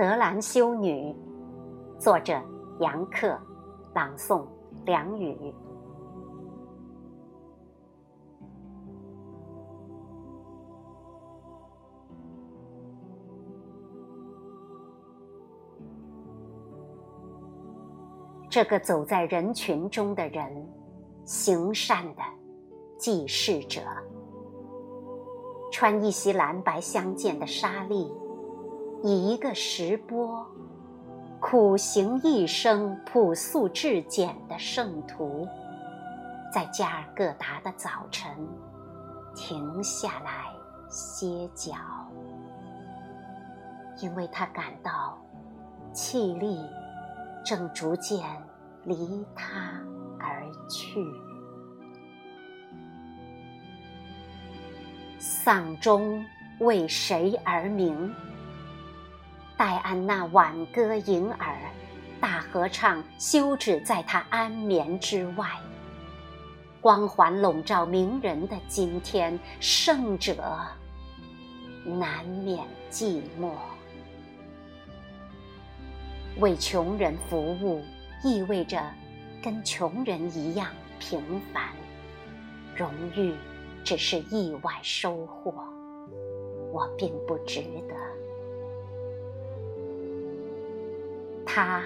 德兰修女》，作者杨克，朗诵梁宇。这个走在人群中的人，行善的济世者，穿一袭蓝白相间的纱丽，以一个石钵，苦行一生朴素至简的圣徒，在加尔各答的早晨停下来歇脚，因为他感到气力。正逐渐离他而去。丧钟为谁而鸣？戴安娜挽歌迎耳，大合唱休止在他安眠之外。光环笼罩名人的今天，胜者难免寂寞。为穷人服务，意味着跟穷人一样平凡。荣誉只是意外收获，我并不值得。他，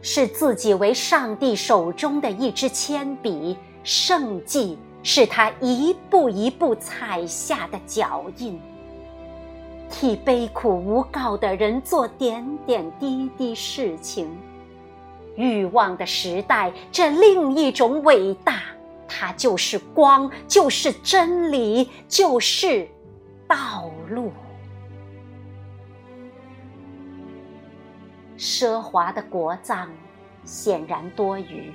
是自己为上帝手中的一支铅笔，圣迹是他一步一步踩下的脚印。替悲苦无告的人做点点滴滴事情，欲望的时代，这另一种伟大，它就是光，就是真理，就是道路。奢华的国葬显然多余，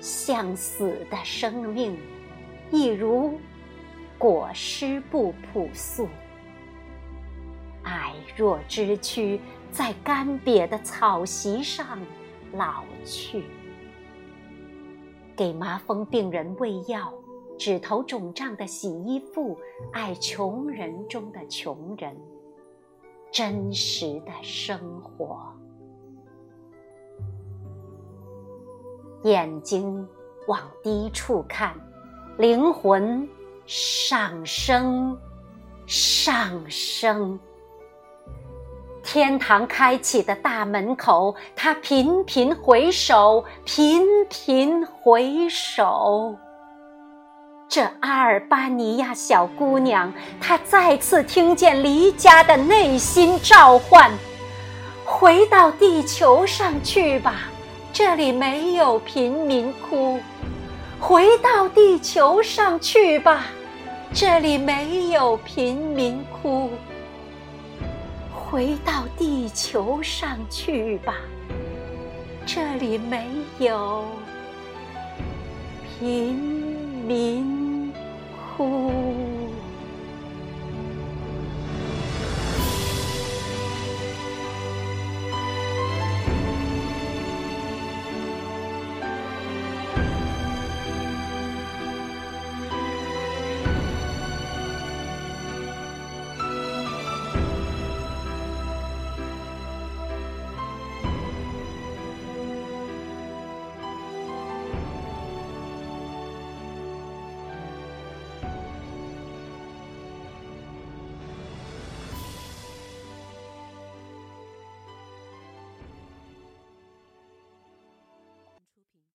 向死的生命，亦如裹尸布朴素。矮弱之躯在干瘪的草席上老去，给麻风病人喂药、指头肿胀的洗衣妇、爱穷人中的穷人，真实的生活。眼睛往低处看，灵魂上升，上升。天堂开启的大门口，他频频回首，频频回首。这阿尔巴尼亚小姑娘，她再次听见离家的内心召唤：回到地球上去吧，这里没有贫民窟；回到地球上去吧，这里没有贫民窟。回到地球上去吧，这里没有贫民 cool.